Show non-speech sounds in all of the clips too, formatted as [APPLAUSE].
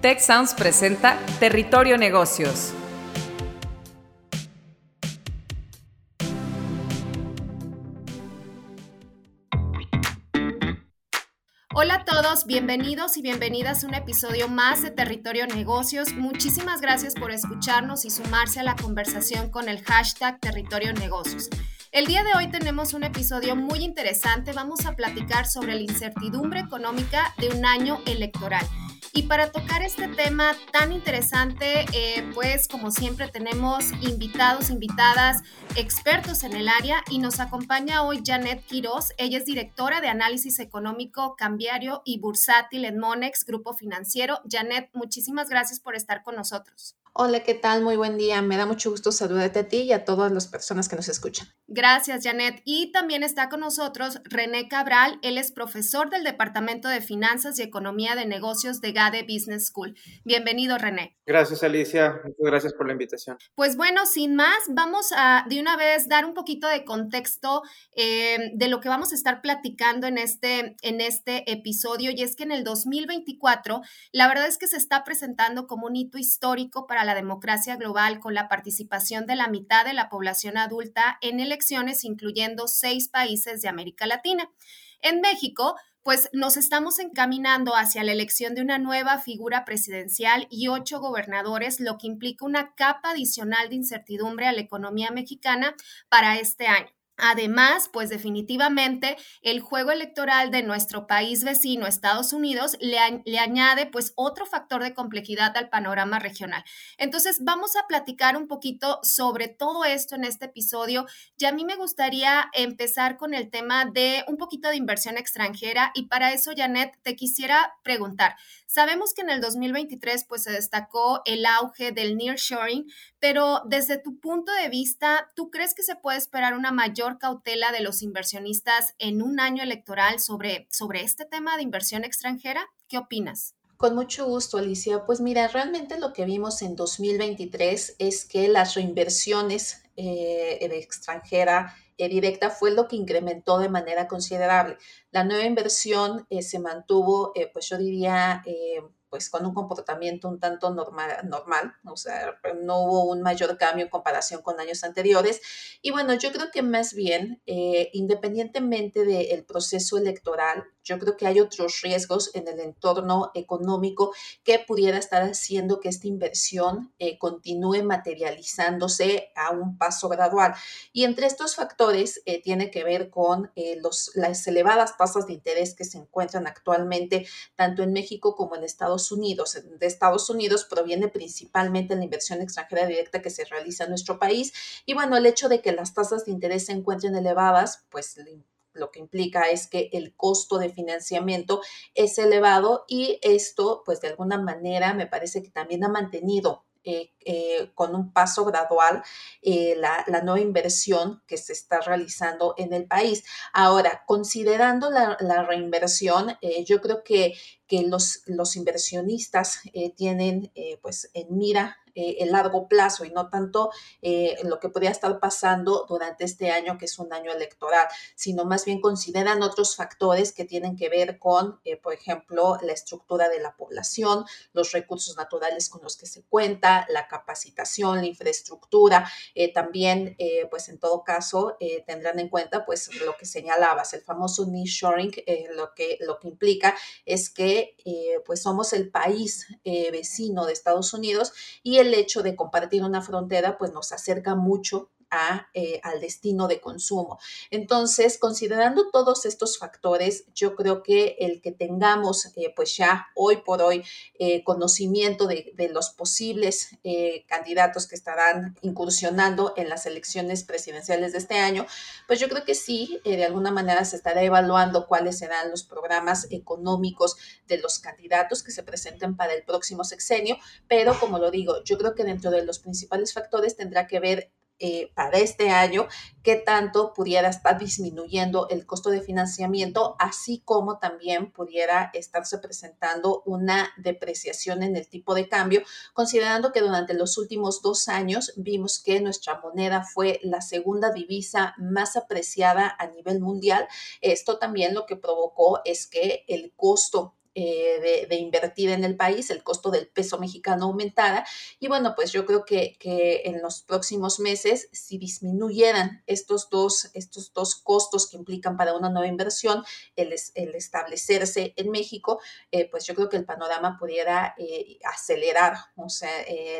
Tech Sounds presenta Territorio Negocios. Hola a todos, bienvenidos y bienvenidas a un episodio más de Territorio Negocios. Muchísimas gracias por escucharnos y sumarse a la conversación con el hashtag Territorio Negocios. El día de hoy tenemos un episodio muy interesante. Vamos a platicar sobre la incertidumbre económica de un año electoral. Y para tocar este tema tan interesante, eh, pues como siempre tenemos invitados, invitadas, expertos en el área y nos acompaña hoy Janet Quiroz. Ella es directora de análisis económico, cambiario y bursátil en Monex, Grupo Financiero. Janet, muchísimas gracias por estar con nosotros. Hola, ¿qué tal? Muy buen día. Me da mucho gusto saludarte a ti y a todas las personas que nos escuchan. Gracias, Janet. Y también está con nosotros René Cabral. Él es profesor del Departamento de Finanzas y Economía de Negocios de GADE Business School. Bienvenido, René. Gracias, Alicia. Muchas gracias por la invitación. Pues bueno, sin más, vamos a de una vez dar un poquito de contexto eh, de lo que vamos a estar platicando en este, en este episodio. Y es que en el 2024, la verdad es que se está presentando como un hito histórico para la democracia global con la participación de la mitad de la población adulta en elecciones, incluyendo seis países de América Latina. En México, pues nos estamos encaminando hacia la elección de una nueva figura presidencial y ocho gobernadores, lo que implica una capa adicional de incertidumbre a la economía mexicana para este año. Además, pues definitivamente el juego electoral de nuestro país vecino, Estados Unidos, le, le, añade pues otro factor de complejidad al panorama regional. Entonces, vamos a platicar un poquito sobre todo esto en este episodio. Y a mí me gustaría empezar con el tema de un poquito de inversión extranjera y para eso, Janet, te quisiera preguntar, Sabemos que en el 2023 pues se destacó el auge del nearshoring, pero desde tu punto de vista, ¿tú crees que se puede esperar una mayor cautela de los inversionistas en un año electoral sobre, sobre este tema de inversión extranjera? ¿Qué opinas? Con mucho gusto, Alicia. Pues mira, realmente lo que vimos en 2023 es que las reinversiones eh, extranjera eh, directa fue lo que incrementó de manera considerable. La nueva inversión eh, se mantuvo, eh, pues yo diría, pues con un comportamiento un tanto normal, normal, o sea, no hubo un mayor cambio en comparación con años anteriores. Y bueno, yo creo que más bien, independientemente del proceso electoral, yo creo que hay otros riesgos en el entorno económico que pudiera estar haciendo que esta inversión eh, continúe materializándose a un paso gradual. Y entre estos factores eh, tiene que ver con eh, las elevadas tasas de interés que se encuentran actualmente tanto en México como en Estados Unidos. De Estados Unidos proviene principalmente la inversión extranjera directa que se realiza en nuestro país. Y bueno, el hecho de que las tasas de interés se encuentren elevadas, pues lo que implica es que el costo de financiamiento es elevado y esto, pues de alguna manera, me parece que también ha mantenido eh, eh, con un paso gradual eh, la, nueva inversión que se está realizando en el país. Ahora, considerando la, reinversión, yo creo que, que los, los inversionistas tienen pues en mira eh, el largo plazo y no tanto eh, lo que podría estar pasando durante este año, que es un año electoral, sino más bien consideran otros factores que tienen que ver con, eh, por ejemplo, la estructura de la población, los recursos naturales con los que se cuenta, la capacitación, la infraestructura. también, pues en todo caso, tendrán en cuenta pues lo que señalabas, el famoso nearshoring, lo, que, lo que implica es que pues somos el país vecino de Estados Unidos y el el hecho de compartir una frontera pues nos acerca mucho eh, al destino de consumo. Entonces, considerando todos estos factores, yo creo que el que tengamos eh, pues ya hoy por hoy eh, conocimiento de, de, los posibles candidatos que estarán incursionando en las elecciones presidenciales de este año, pues yo creo que sí, de alguna manera se estará evaluando cuáles serán los programas económicos de los candidatos que se presenten para el próximo sexenio, pero como lo digo, yo creo que dentro de los principales factores tendrá que ver eh, para este año, qué tanto pudiera estar disminuyendo el costo de financiamiento, así como también pudiera estarse presentando una depreciación en el tipo de cambio, considerando que durante los últimos dos años vimos que nuestra moneda fue la segunda divisa más apreciada a nivel mundial. Esto también lo que provocó es que el costo de, invertir en el país, el costo del peso mexicano aumentara. Y bueno, pues yo creo que, que en los próximos meses, si disminuyeran estos dos, estos dos costos que implican para una nueva inversión, el, el establecerse en México, pues yo creo que el panorama pudiera acelerar o sea,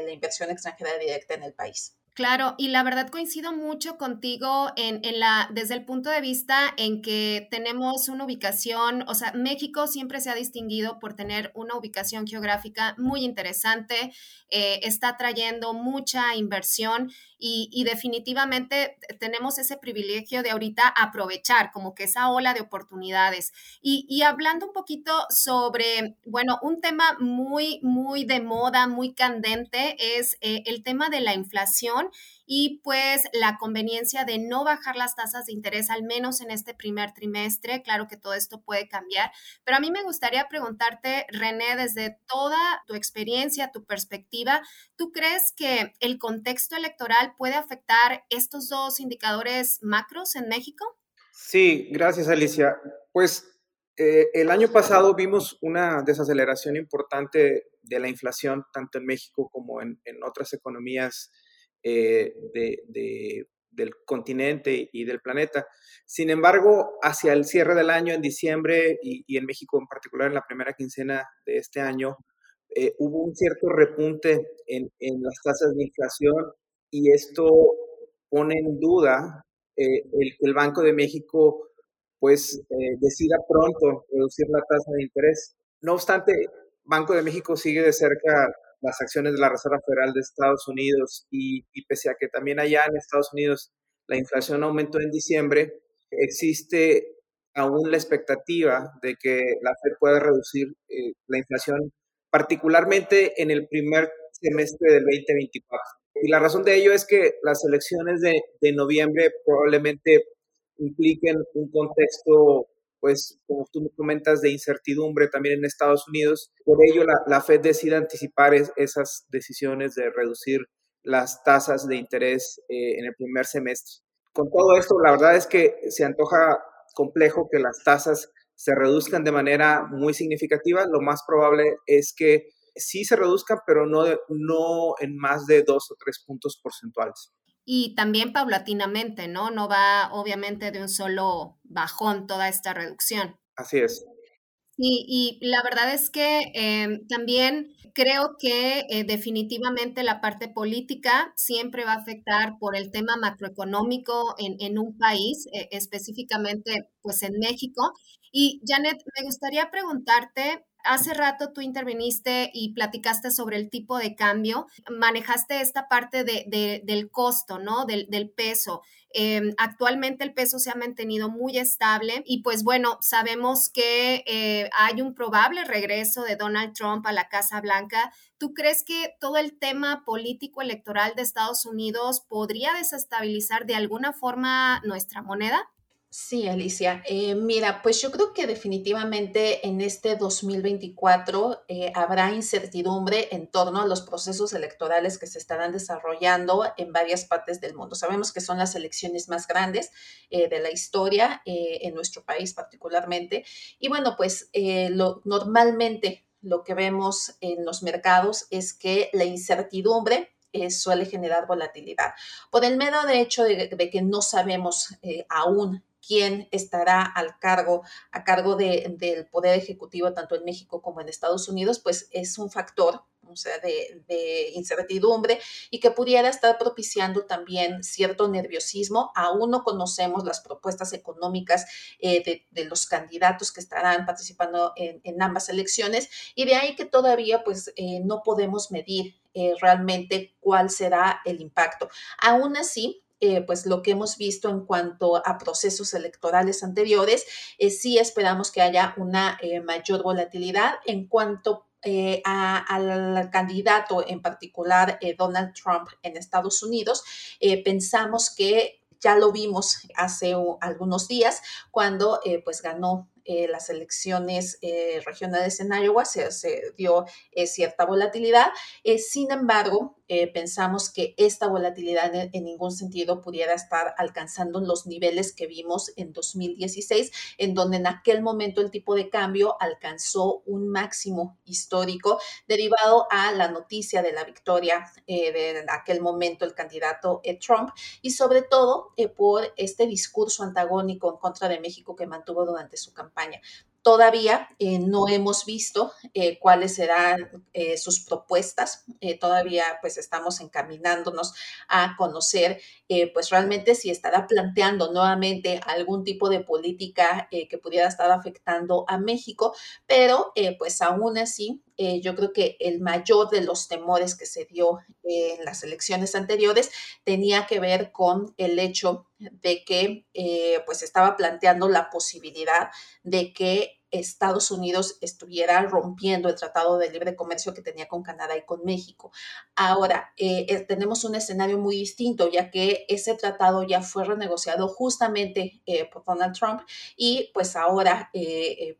la inversión extranjera directa en el país. Claro, y la verdad coincido mucho contigo en, en, la, desde el punto de vista en que tenemos una ubicación, o sea, México siempre se ha distinguido por tener una ubicación geográfica muy interesante, eh, está trayendo mucha inversión y, definitivamente tenemos ese privilegio de ahorita aprovechar como que esa ola de oportunidades. Y, hablando un poquito sobre, bueno, un tema muy, muy de moda, muy candente es eh, el tema de la inflación y pues la conveniencia de no bajar las tasas de interés, al menos en este primer trimestre. Claro que todo esto puede cambiar, pero a mí me gustaría preguntarte, René, desde toda tu experiencia, tu perspectiva, ¿tú crees que el contexto electoral puede afectar estos dos indicadores macros en México? Sí, gracias Alicia. Pues eh, el año pasado vimos una desaceleración importante de la inflación, tanto en México como en, en otras economías eh, del continente y del planeta. Sin embargo, hacia el cierre del año, en diciembre y, en México en particular, en la primera quincena de este año, eh, hubo un cierto repunte en, las tasas de inflación y esto pone en duda eh, el que el Banco de México pues decida pronto reducir la tasa de interés. No obstante, Banco de México sigue de cerca las acciones de la Reserva Federal de Estados Unidos y, pese a que también allá en Estados Unidos la inflación aumentó en diciembre, existe aún la expectativa de que la Fed pueda reducir eh, la inflación, particularmente en el primer semestre del 2024. Y la razón de ello es que las elecciones de, de noviembre probablemente impliquen un contexto pues, como tú me comentas, de incertidumbre también en Estados Unidos. Por ello, la, Fed decide anticipar esas decisiones de reducir las tasas de interés eh, en el primer semestre. Con todo esto, la verdad es que se antoja complejo que las tasas se reduzcan de manera muy significativa. Lo más probable es que sí se reduzcan, pero no, no en más de dos o tres puntos porcentuales y también paulatinamente, ¿no? No va obviamente de un solo bajón toda esta reducción. Así es. y la verdad es que em, también creo que eh, definitivamente la parte política siempre va a afectar por el tema macroeconómico en, en un país, eh, específicamente pues en México. Y Janet, me gustaría preguntarte hace rato tú interviniste y platicaste sobre el tipo de cambio, manejaste esta parte de, del costo, ¿no? Del, peso. Em, actualmente el peso se ha mantenido muy estable y pues bueno, sabemos que eh, hay un probable regreso de Donald Trump a la Casa Blanca. ¿Tú crees que todo el tema político electoral de Estados Unidos podría desestabilizar de alguna forma nuestra moneda? Sí, Alicia. Eh, mira, pues yo creo que definitivamente en este 2024 eh, habrá incertidumbre en torno a los procesos electorales que se estarán desarrollando en varias partes del mundo. Sabemos que son las elecciones más grandes eh, de la historia, en nuestro país particularmente. Y bueno, pues lo, normalmente lo que vemos en los mercados es que la incertidumbre suele generar volatilidad. Por el mero de hecho de, que no sabemos aún quién estará al cargo, a cargo del poder ejecutivo tanto en México como en Estados Unidos, pues es un factor o sea, de, incertidumbre y que pudiera estar propiciando también cierto nerviosismo. Aún no conocemos las propuestas económicas eh, de, los candidatos que estarán participando en, ambas elecciones y de ahí que todavía pues eh, no podemos medir eh, realmente cuál será el impacto. Aún así, eh, pues lo que hemos visto en cuanto a procesos electorales anteriores, eh, sí esperamos que haya una eh, mayor volatilidad en cuanto al candidato en particular, Donald Trump en Estados Unidos. pensamos que ya lo vimos hace algunos días cuando pues ganó las elecciones regionales en Iowa, se, dio cierta volatilidad. sin embargo, eh, pensamos que esta volatilidad en, ningún sentido pudiera estar alcanzando los niveles que vimos en 2016, en donde en aquel momento el tipo de cambio alcanzó un máximo histórico derivado a la noticia de la victoria eh, de aquel momento el candidato eh, Trump y sobre todo por este discurso antagónico en contra de México que mantuvo durante su campaña. Todavía eh, no hemos visto eh, cuáles serán eh, sus propuestas. todavía pues estamos encaminándonos a conocer pues realmente si estará planteando nuevamente algún tipo de política que pudiera estar afectando a México, pero pues aún así yo creo que el mayor de los temores que se dio en las elecciones anteriores tenía que ver con el hecho de que pues estaba planteando la posibilidad de que Estados Unidos estuviera rompiendo el Tratado de Libre Comercio que tenía con Canadá y con México. Ahora, eh, eh, tenemos un escenario muy distinto, ya que ese tratado ya fue renegociado justamente eh, por Donald Trump y pues ahora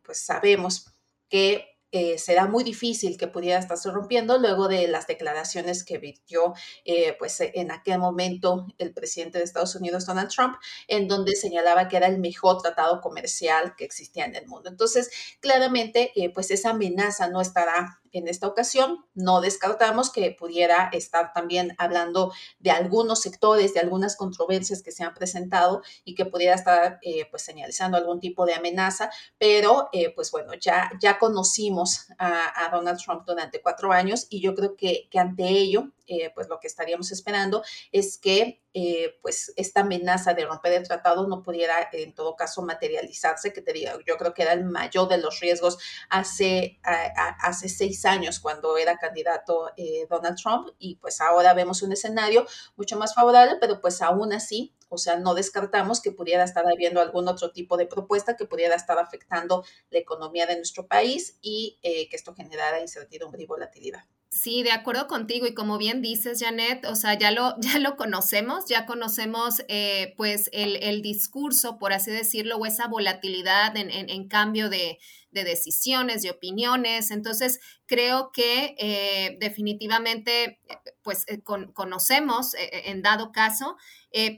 pues sabemos que eh, será muy difícil que pudiera estarse rompiendo luego de las declaraciones que virtió eh, pues en aquel momento el presidente de Estados Unidos, Donald Trump, en donde señalaba que era el mejor tratado comercial que existía en el mundo. Entonces, claramente, eh, pues esa amenaza no estará en esta ocasión. No descartamos que pudiera estar también hablando de algunos sectores, de algunas controversias que se han presentado y que pudiera estar eh, pues señalizando algún tipo de amenaza, pero eh, pues bueno, ya, ya conocimos a, Donald Trump durante cuatro años y yo creo que, que ante ello eh, pues lo que estaríamos esperando es que eh, pues esta amenaza de romper el tratado no pudiera en todo caso materializarse, que te yo creo que era el mayor de los riesgos hace, hace seis años cuando era candidato eh, Donald Trump y pues ahora vemos un escenario mucho más favorable, pero pues aún así o sea, no descartamos que pudiera estar habiendo algún otro tipo de propuesta que pudiera estar afectando la economía de nuestro país y que esto generara incertidumbre y volatilidad. Sí, de acuerdo contigo y como bien dices, Janet, o sea, ya lo, ya lo conocemos, ya conocemos eh, pues el, el, discurso, por así decirlo, o esa volatilidad en, en cambio de, de decisiones, de opiniones. Entonces, creo que eh, definitivamente, pues eh, conocemos eh, en dado caso,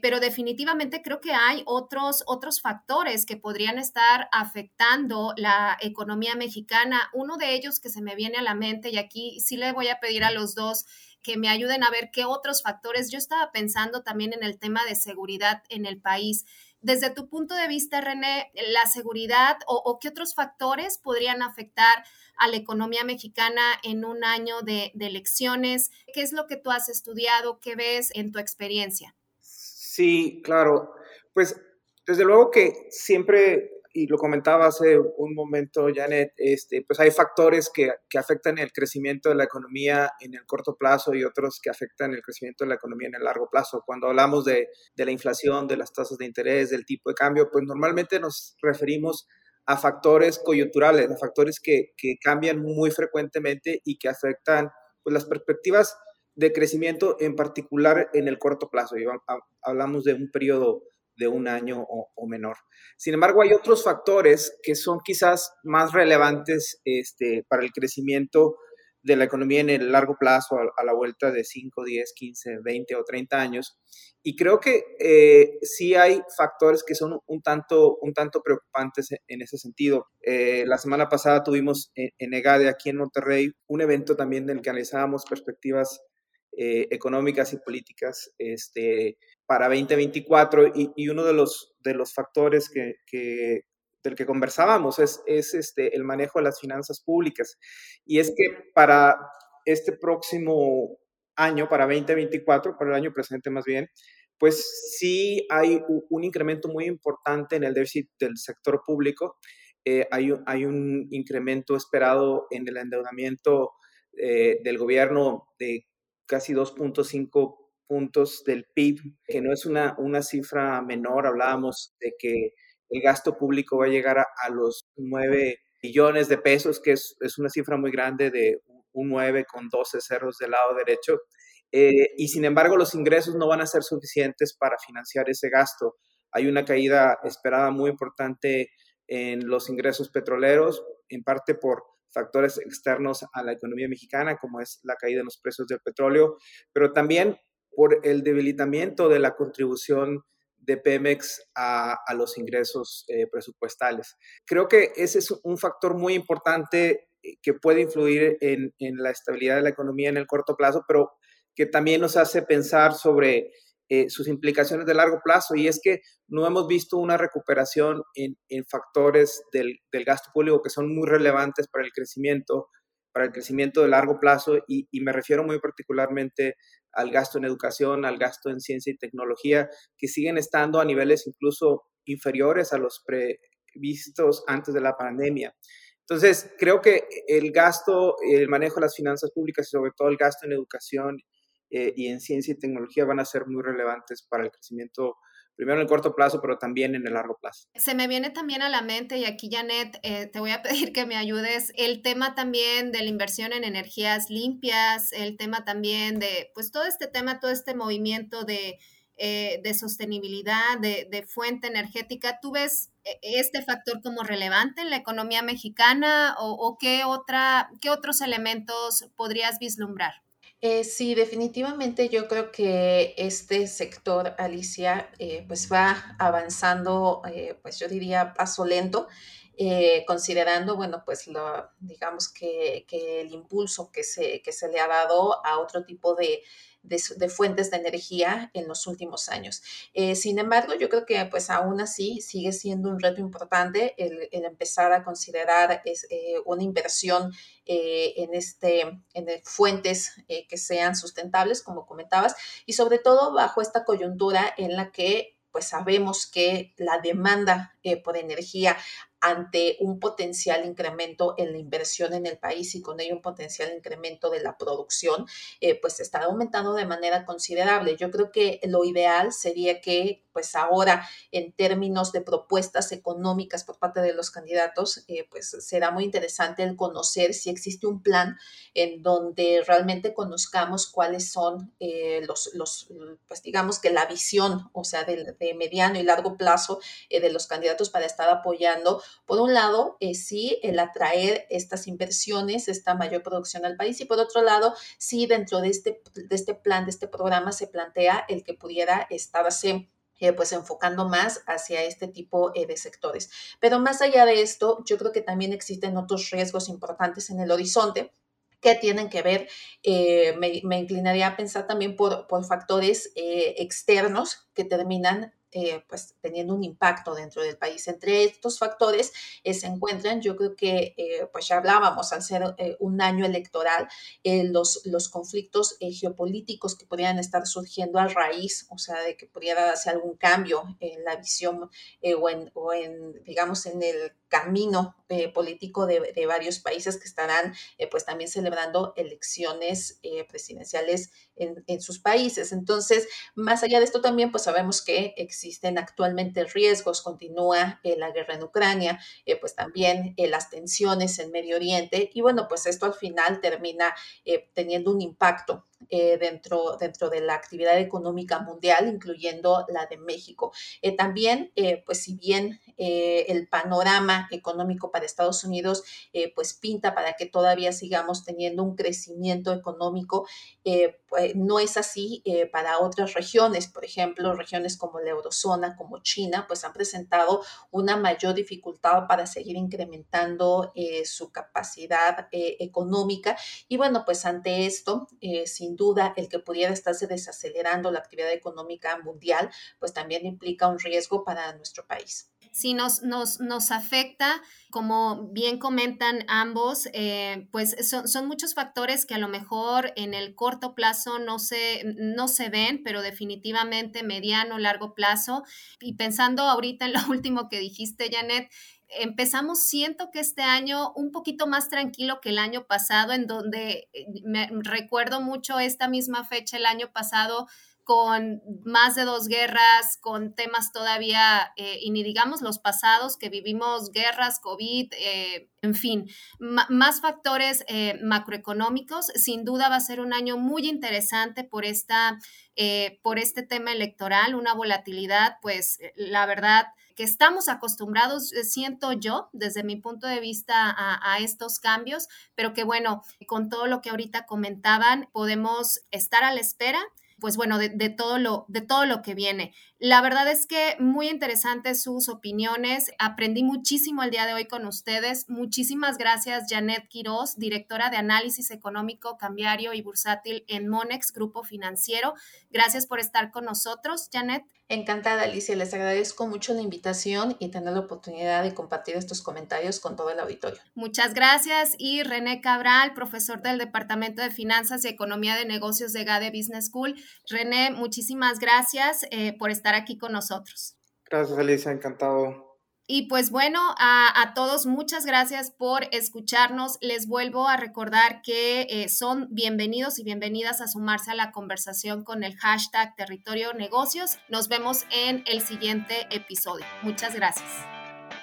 pero definitivamente creo que hay otros, otros factores que podrían estar afectando la economía mexicana. Uno de ellos que se me viene a la mente, y aquí sí le voy a pedir a los dos que me ayuden a ver qué otros factores. Yo estaba pensando también en el tema de seguridad en el país. Desde tu punto de vista, René, la seguridad o, qué otros factores podrían afectar a la economía mexicana en un año de, de, elecciones? ¿Qué es lo que tú has estudiado? ¿Qué ves en tu experiencia? Sí, claro. Pues desde luego que siempre y lo comentaba hace un momento, Janet, este, pues hay factores que, que, afectan el crecimiento de la economía en el corto plazo y otros que afectan el crecimiento de la economía en el largo plazo. Cuando hablamos de, de la inflación, de las tasas de interés, del tipo de cambio, pues normalmente nos referimos a factores coyunturales, a factores que, que cambian muy frecuentemente y que afectan pues, las perspectivas de crecimiento, en particular en el corto plazo. Y hablamos de un periodo de un año o, menor. Sin embargo, hay otros factores que son quizás más relevantes este, para el crecimiento de la economía en el largo plazo, a, la vuelta de 5, 10, 15, 20 o 30 años. Y creo que eh, sí hay factores que son un tanto, un tanto preocupantes en ese sentido. Eh, la semana pasada tuvimos en, en EGADE, aquí en Monterrey, un evento también en el que analizábamos perspectivas eh, económicas y políticas este, para 2024 y, y, uno de los, de los factores que, que del que conversábamos es, es este, el manejo de las finanzas públicas. Y es que para este próximo año, para 2024, para el año presente más bien, pues sí hay un incremento muy importante en el déficit del sector público. Eh, hay, hay, un incremento esperado en el endeudamiento eh, del gobierno de casi 2.5 puntos del PIB, que no es una, una cifra menor. Hablábamos de que el gasto público va a llegar a, los 9 billones de pesos, que es, es, una cifra muy grande de un 9 con 12 cerros del lado derecho. Eh, y sin embargo, los ingresos no van a ser suficientes para financiar ese gasto. Hay una caída esperada muy importante en los ingresos petroleros, en parte por factores externos a la economía mexicana, como es la caída en los precios del petróleo, pero también por el debilitamiento de la contribución de Pemex a, los ingresos eh, presupuestales. Creo que ese es un factor muy importante eh, que puede influir en, en, la estabilidad de la economía en el corto plazo, pero que también nos hace pensar sobre eh, sus implicaciones de largo plazo y es que no hemos visto una recuperación en, factores del, gasto público que son muy relevantes para el crecimiento, para el crecimiento de largo plazo y, me refiero muy particularmente al gasto en educación, al gasto en ciencia y tecnología, que siguen estando a niveles incluso inferiores a los previstos antes de la pandemia. Entonces, creo que el gasto, el manejo de las finanzas públicas y sobre todo el gasto en educación eh, y en ciencia y tecnología van a ser muy relevantes para el crecimiento primero en el corto plazo, pero también en el largo plazo. Se me viene también a la mente, y aquí Janet, eh, te voy a [LAUGHS] pedir que me ayudes, el tema también de la inversión en energías limpias, el tema también de, pues todo este tema, todo este movimiento de, eh, de sostenibilidad, de, de, fuente energética. ¿Tú ves este factor como relevante en la economía mexicana o, o qué, otra, qué otros elementos podrías vislumbrar? Eh, sí, definitivamente yo creo que este sector, Alicia, eh, pues va avanzando, eh, pues yo diría paso lento, considerando, bueno, pues lo, digamos que, que el impulso que se, que se le ha dado a otro tipo de, de, fuentes de energía en los últimos años. Eh, sin embargo, yo creo que pues aún así sigue siendo un reto importante el, empezar a considerar es, eh, una inversión eh, en, este, en fuentes que sean sustentables, como comentabas, y sobre todo bajo esta coyuntura en la que pues sabemos que la demanda por energía ante un potencial incremento en la inversión en el país y con ello un potencial incremento de la producción, eh, pues está aumentando de manera considerable. Yo creo que lo ideal sería que pues ahora en términos de propuestas económicas por parte de los candidatos, eh, pues será muy interesante el conocer si existe un plan en donde realmente conozcamos cuáles son eh, los, los, pues digamos que la visión, o sea, de, mediano y largo plazo de los candidatos para estar apoyando, por un lado, sí, el atraer estas inversiones, esta mayor producción al país, y por otro lado, sí, dentro de este, de este plan, de este programa, se plantea el que pudiera estarse eh, pues enfocando más hacia este tipo eh, de sectores. Pero más allá de esto, yo creo que también existen otros riesgos importantes en el horizonte que tienen que ver, eh, me, inclinaría a pensar también por, por factores externos que terminan eh, pues teniendo un impacto dentro del país. Entre estos factores eh, se encuentran, yo creo que eh, pues ya hablábamos al ser un año electoral, los, los conflictos geopolíticos que podrían estar surgiendo a raíz, o sea, de que pudiera darse algún cambio en la visión o en, o, en, digamos, en el camino político de, de, varios países que estarán pues también celebrando elecciones presidenciales en, en, sus países. Entonces, más allá de esto también, pues sabemos que existen actualmente riesgos, continúa eh, la guerra en Ucrania, eh, pues también eh, las tensiones en Medio Oriente y bueno, pues esto al final termina teniendo un impacto eh, dentro, dentro de la actividad económica mundial, incluyendo la de México. Eh, también, eh, pues si bien el panorama económico para Estados Unidos, pues pinta para que todavía sigamos teniendo un crecimiento económico, pues no es así para otras regiones. Por ejemplo, regiones como la eurozona, como China, pues han presentado una mayor dificultad para seguir incrementando su capacidad económica. Y bueno, pues ante esto, sin duda el que pudiera estarse desacelerando la actividad económica mundial, pues también implica un riesgo para nuestro país. Sí, nos, nos, nos afecta, como bien comentan ambos, eh, pues son, son, muchos factores que a lo mejor en el corto plazo no se, no se ven, pero definitivamente mediano, largo plazo. Y pensando ahorita en lo [LAUGHS] último que dijiste, Janet, empezamos, siento que este año un poquito más tranquilo que el año pasado, en donde eh, me recuerdo mucho esta misma fecha el año pasado, con más de dos guerras, con temas todavía, eh, y ni digamos los pasados que vivimos, guerras, COVID, eh, en fin, más factores macroeconómicos. Sin duda va a ser un año muy interesante por, esta, por este tema electoral, una volatilidad, pues la verdad que estamos acostumbrados, siento yo, desde mi punto de vista, a, estos cambios, pero que bueno, con todo lo que ahorita comentaban, podemos estar a la espera pues bueno, de, todo lo, de todo lo que viene. La verdad es que muy interesantes sus opiniones. Aprendí muchísimo el día de hoy con ustedes. Muchísimas gracias, Janet Quiroz, directora de Análisis Económico, Cambiario y Bursátil en Monex, Grupo Financiero. Gracias por estar con nosotros, Janet. Encantada, Alicia. Les agradezco mucho la invitación y tener la oportunidad de compartir estos comentarios con todo el auditorio. Muchas gracias. Y René Cabral, profesor del Departamento de Finanzas y Economía de Negocios de GADE Business School. René, muchísimas gracias eh, por estar aquí con nosotros. Gracias, Alicia. Encantado y pues bueno, a, todos muchas gracias por escucharnos. Les vuelvo a recordar que eh, son bienvenidos y bienvenidas a sumarse a la conversación con el hashtag Territorio Negocios. Nos vemos en el siguiente episodio. Muchas gracias.